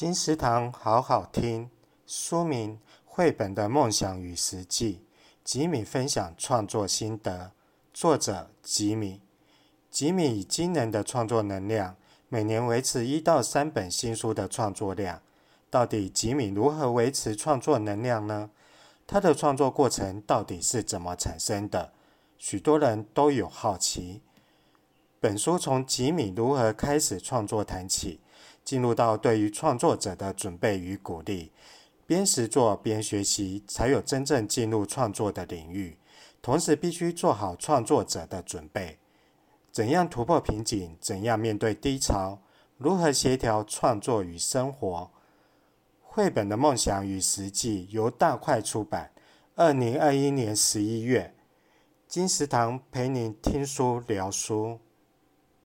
金石堂好好听，书名《绘本的梦想与实际》，吉米分享创作心得。作者吉米，吉米以惊人的创作能量，每年维持一到三本新书的创作量。到底吉米如何维持创作能量呢？他的创作过程到底是怎么产生的？许多人都有好奇。本书从吉米如何开始创作谈起。进入到对于创作者的准备与鼓励，边实作边学习，才有真正进入创作的领域。同时，必须做好创作者的准备。怎样突破瓶颈？怎样面对低潮？如何协调创作与生活？绘本的梦想与实际由大块出版，二零二一年十一月。金石堂陪您听书聊书。